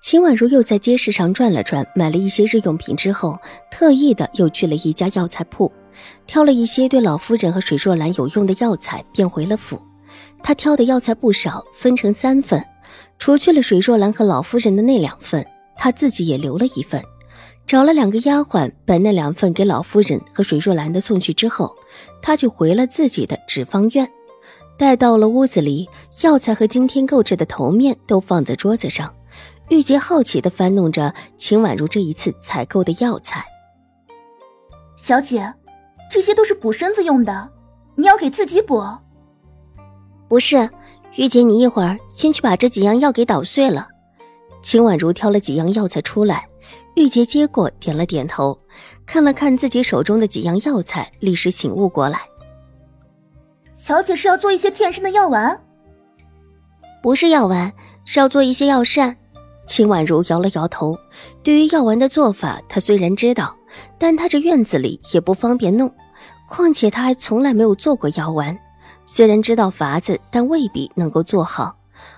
秦婉如又在街市上转了转，买了一些日用品之后，特意的又去了一家药材铺，挑了一些对老夫人和水若兰有用的药材，便回了府。她挑的药材不少，分成三份，除去了水若兰和老夫人的那两份，她自己也留了一份。找了两个丫鬟，把那两份给老夫人和水若兰的送去之后，她就回了自己的纸方院。待到了屋子里，药材和今天购置的头面都放在桌子上。玉洁好奇的翻弄着秦婉如这一次采购的药材。小姐，这些都是补身子用的，你要给自己补。不是，玉洁，你一会儿先去把这几样药给捣碎了。秦婉如挑了几样药材出来，玉洁接过，点了点头，看了看自己手中的几样药材，立时醒悟过来。小姐是要做一些健身的药丸？不是药丸，是要做一些药膳。秦婉如摇了摇头，对于药丸的做法，她虽然知道，但她这院子里也不方便弄，况且她还从来没有做过药丸。虽然知道法子，但未必能够做好，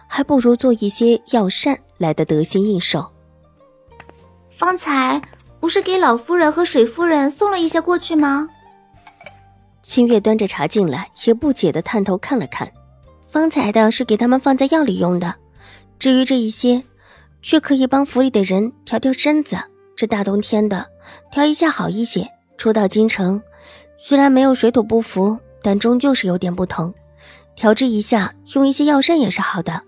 还不如做一些药膳来的得心应手。方才不是给老夫人和水夫人送了一些过去吗？清月端着茶进来，也不解的探头看了看，方才的是给他们放在药里用的，至于这一些。却可以帮府里的人调调身子。这大冬天的，调一下好一些。初到京城，虽然没有水土不服，但终究是有点不同。调制一下，用一些药膳也是好的。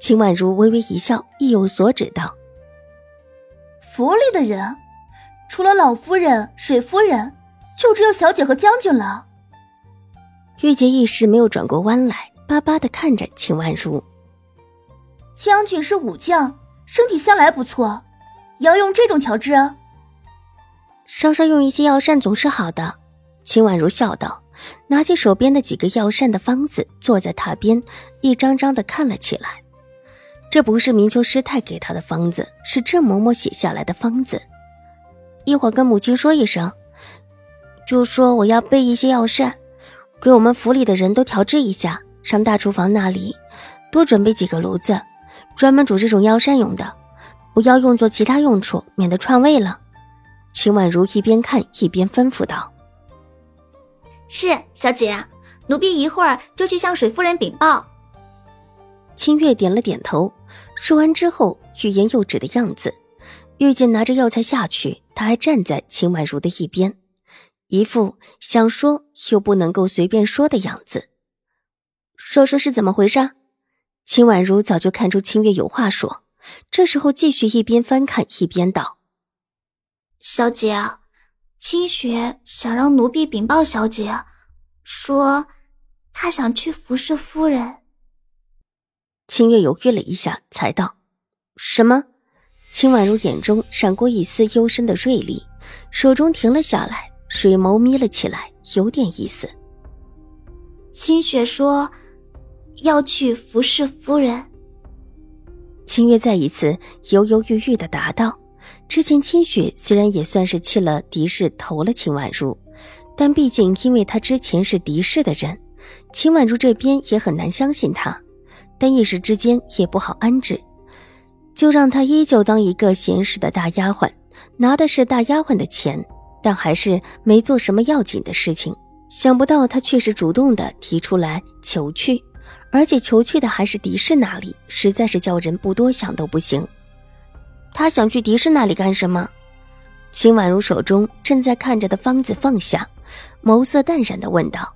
秦婉如微微一笑，意有所指道：“府里的人，除了老夫人、水夫人，就只有小姐和将军了。”玉洁一时没有转过弯来，巴巴的看着秦婉如。将军是武将。身体向来不错，也要用这种调制。稍稍用一些药膳总是好的。秦婉如笑道，拿起手边的几个药膳的方子，坐在榻边，一张张的看了起来。这不是明秋师太给他的方子，是郑嬷嬷写下来的方子。一会儿跟母亲说一声，就说我要备一些药膳，给我们府里的人都调制一下，上大厨房那里多准备几个炉子。专门煮这种药膳用的，不要用作其他用处，免得串味了。秦婉如一边看一边吩咐道：“是小姐，奴婢一会儿就去向水夫人禀报。”清月点了点头，说完之后欲言又止的样子。玉见拿着药材下去，他还站在秦婉如的一边，一副想说又不能够随便说的样子。说说是怎么回事？秦婉如早就看出清月有话说，这时候继续一边翻看一边道：“小姐，清雪想让奴婢禀报小姐，说她想去服侍夫人。”清月犹豫了一下，才道：“什么？”秦婉如眼中闪过一丝幽深的锐利，手中停了下来，水眸眯了起来，有点意思。清雪说。要去服侍夫人。清月再一次犹犹豫豫的答道：“之前清雪虽然也算是弃了狄氏，投了秦婉如，但毕竟因为她之前是狄氏的人，秦婉如这边也很难相信她。但一时之间也不好安置，就让她依旧当一个闲适的大丫鬟，拿的是大丫鬟的钱，但还是没做什么要紧的事情。想不到她却是主动的提出来求去。”而且求去的还是狄氏那里，实在是叫人不多想都不行。他想去狄氏那里干什么？秦婉如手中正在看着的方子放下，眸色淡然的问道：“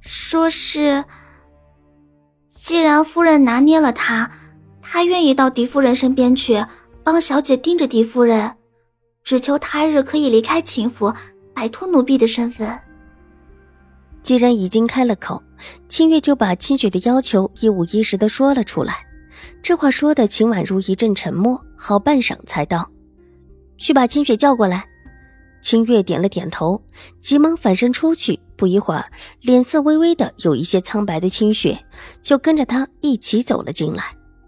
说是，既然夫人拿捏了他，他愿意到狄夫人身边去，帮小姐盯着狄夫人，只求他日可以离开秦府，摆脱奴婢的身份。”既然已经开了口，清月就把清雪的要求一五一十的说了出来。这话说的秦婉如一阵沉默，好半晌才道：“去把清雪叫过来。清月点了点头，急忙反身出去。不一会儿，脸色微微的有一些苍白的清雪就跟着他一起走了进来。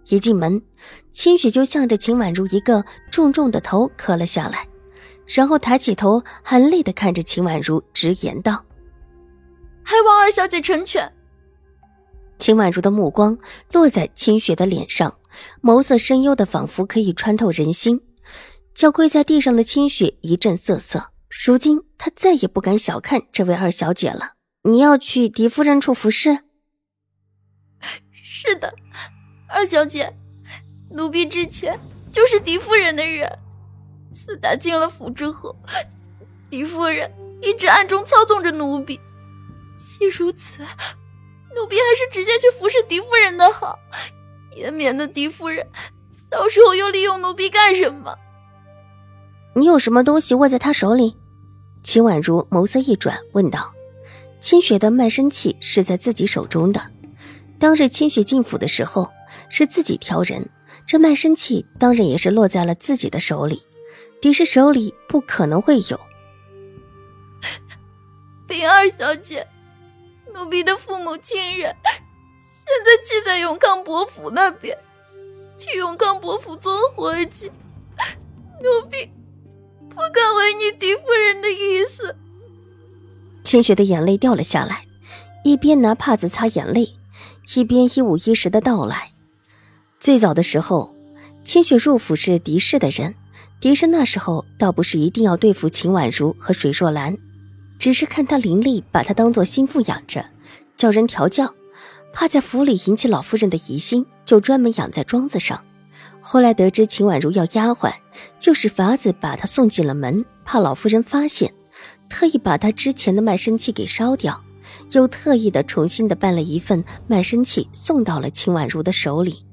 一进门，清雪就向着秦婉如一个重重的头磕了下来，然后抬起头，含泪的看着秦婉如，直言道：“还望二小姐成全。”秦婉如的目光落在清雪的脸上，眸色深幽的仿佛可以穿透人心。叫跪在地上的清雪一阵瑟瑟，如今她再也不敢小看这位二小姐了。你要去狄夫人处服侍？是的。二小姐，奴婢之前就是狄夫人的人。自打进了府之后，狄夫人一直暗中操纵着奴婢。既如此，奴婢还是直接去服侍狄夫人的好，也免得狄夫人到时候又利用奴婢干什么。你有什么东西握在他手里？秦婉如眸色一转，问道：“清雪的卖身契是在自己手中的。当日清雪进府的时候。”是自己挑人，这卖身契当然也是落在了自己的手里。狄氏手里不可能会有。禀二小姐，奴婢的父母亲人现在聚在永康伯府那边，替永康伯府做活计。奴婢不敢违你狄夫人的意思。清雪的眼泪掉了下来，一边拿帕子擦眼泪，一边一五一十的道来。最早的时候，清雪入府是狄氏的人。狄氏那时候倒不是一定要对付秦婉如和水若兰，只是看她伶俐，把她当做心腹养着，叫人调教，怕在府里引起老夫人的疑心，就专门养在庄子上。后来得知秦婉如要丫鬟，就使法子把她送进了门，怕老夫人发现，特意把她之前的卖身契给烧掉，又特意的重新的办了一份卖身契送到了秦婉如的手里。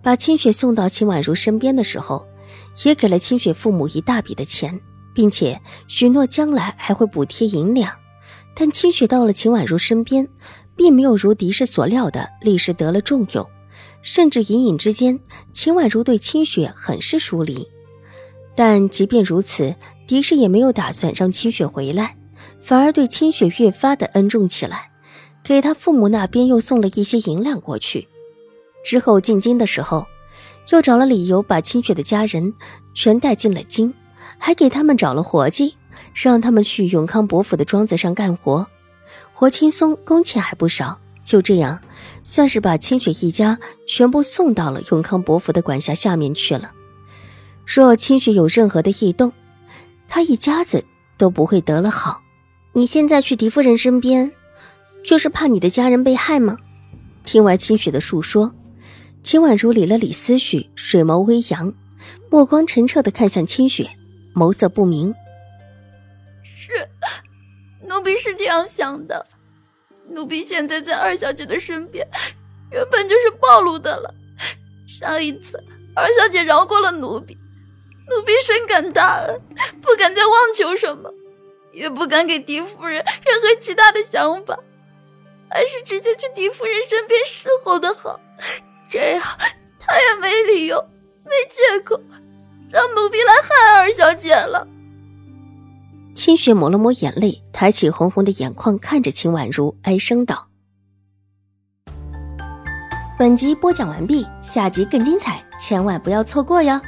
把清雪送到秦婉如身边的时候，也给了清雪父母一大笔的钱，并且许诺将来还会补贴银两。但清雪到了秦婉如身边，并没有如狄氏所料的立时得了重用，甚至隐隐之间，秦婉如对清雪很是疏离。但即便如此，狄氏也没有打算让清雪回来，反而对清雪越发的恩重起来，给他父母那边又送了一些银两过去。之后进京的时候，又找了理由把清雪的家人全带进了京，还给他们找了活计，让他们去永康伯府的庄子上干活，活轻松，工钱还不少。就这样，算是把清雪一家全部送到了永康伯府的管辖下面去了。若清雪有任何的异动，他一家子都不会得了好。你现在去狄夫人身边，就是怕你的家人被害吗？听完清雪的述说。秦婉如理了理思绪，水眸微扬，目光澄澈的看向清雪，眸色不明。是，奴婢是这样想的。奴婢现在在二小姐的身边，原本就是暴露的了。上一次二小姐饶过了奴婢，奴婢深感大恩，不敢再妄求什么，也不敢给狄夫人任何其他的想法，还是直接去狄夫人身边侍候的好。这样，他也没理由、没借口，让奴婢来害二小姐了。清雪抹了抹眼泪，抬起红红的眼眶，看着秦婉如，哀声道：“本集播讲完毕，下集更精彩，千万不要错过哟。”